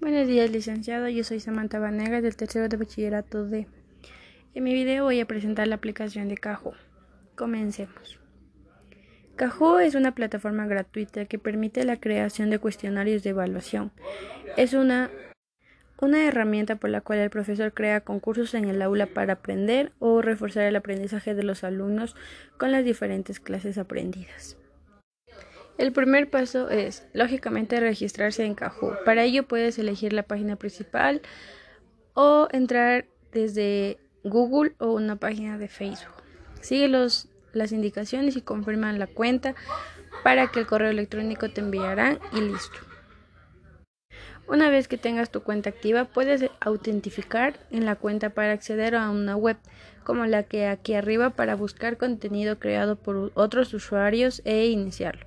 Buenos días, licenciado. Yo soy Samantha Vanegas del tercero de bachillerato D. En mi video voy a presentar la aplicación de Kahoot. Comencemos. Kahoot es una plataforma gratuita que permite la creación de cuestionarios de evaluación. Es una, una herramienta por la cual el profesor crea concursos en el aula para aprender o reforzar el aprendizaje de los alumnos con las diferentes clases aprendidas. El primer paso es, lógicamente, registrarse en Kahoot. Para ello puedes elegir la página principal o entrar desde Google o una página de Facebook. Sigue los, las indicaciones y confirma la cuenta para que el correo electrónico te enviarán y listo. Una vez que tengas tu cuenta activa, puedes autentificar en la cuenta para acceder a una web, como la que aquí arriba para buscar contenido creado por otros usuarios e iniciarlo.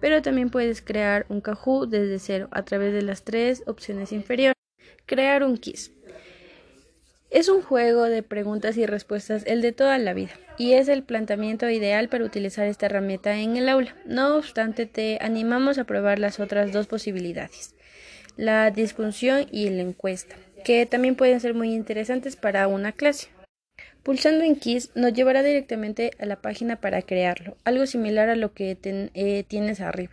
Pero también puedes crear un Kahoot desde cero a través de las tres opciones inferiores. Crear un quiz. Es un juego de preguntas y respuestas, el de toda la vida, y es el planteamiento ideal para utilizar esta herramienta en el aula. No obstante, te animamos a probar las otras dos posibilidades la disfunción y la encuesta, que también pueden ser muy interesantes para una clase. Pulsando en Kiss nos llevará directamente a la página para crearlo, algo similar a lo que eh, tienes arriba.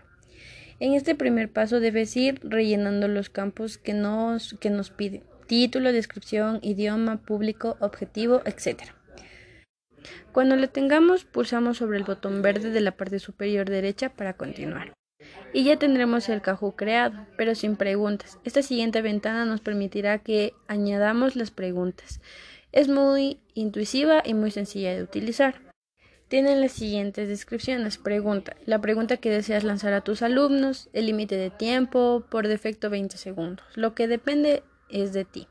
En este primer paso debes ir rellenando los campos que nos, que nos pide, título, descripción, idioma, público, objetivo, etc. Cuando lo tengamos, pulsamos sobre el botón verde de la parte superior derecha para continuar y ya tendremos el Kahoot creado, pero sin preguntas. Esta siguiente ventana nos permitirá que añadamos las preguntas. Es muy intuitiva y muy sencilla de utilizar. Tienen las siguientes descripciones. Pregunta. La pregunta que deseas lanzar a tus alumnos. El límite de tiempo. Por defecto 20 segundos. Lo que depende es de ti.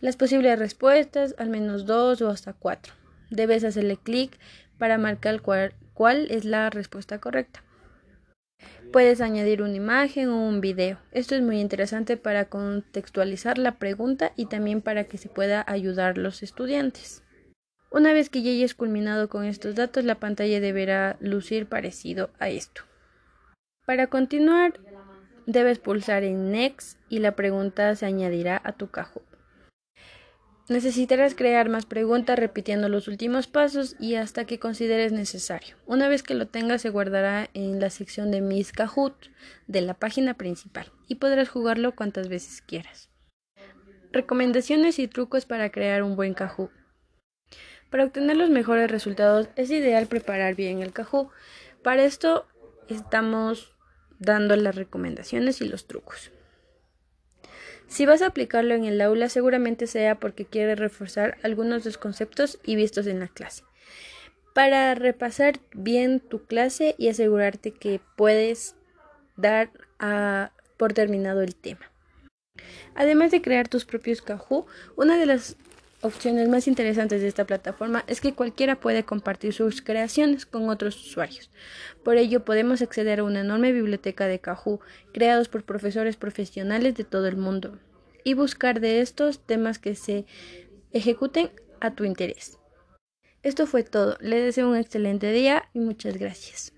Las posibles respuestas. Al menos dos o hasta cuatro. Debes hacerle clic para marcar cuál es la respuesta correcta. Puedes añadir una imagen o un video. Esto es muy interesante para contextualizar la pregunta y también para que se pueda ayudar los estudiantes. Una vez que ya hayas culminado con estos datos, la pantalla deberá lucir parecido a esto. Para continuar, debes pulsar en Next y la pregunta se añadirá a tu cajón. Necesitarás crear más preguntas repitiendo los últimos pasos y hasta que consideres necesario. Una vez que lo tengas se guardará en la sección de Mis Kahoot de la página principal y podrás jugarlo cuantas veces quieras. Recomendaciones y trucos para crear un buen Kahoot. Para obtener los mejores resultados es ideal preparar bien el Kahoot. Para esto estamos dando las recomendaciones y los trucos. Si vas a aplicarlo en el aula, seguramente sea porque quieres reforzar algunos de los conceptos y vistos en la clase. Para repasar bien tu clase y asegurarte que puedes dar por terminado el tema. Además de crear tus propios Kahoot, una de las opciones más interesantes de esta plataforma es que cualquiera puede compartir sus creaciones con otros usuarios. Por ello podemos acceder a una enorme biblioteca de Kahoot creados por profesores profesionales de todo el mundo y buscar de estos temas que se ejecuten a tu interés. Esto fue todo. Le deseo un excelente día y muchas gracias.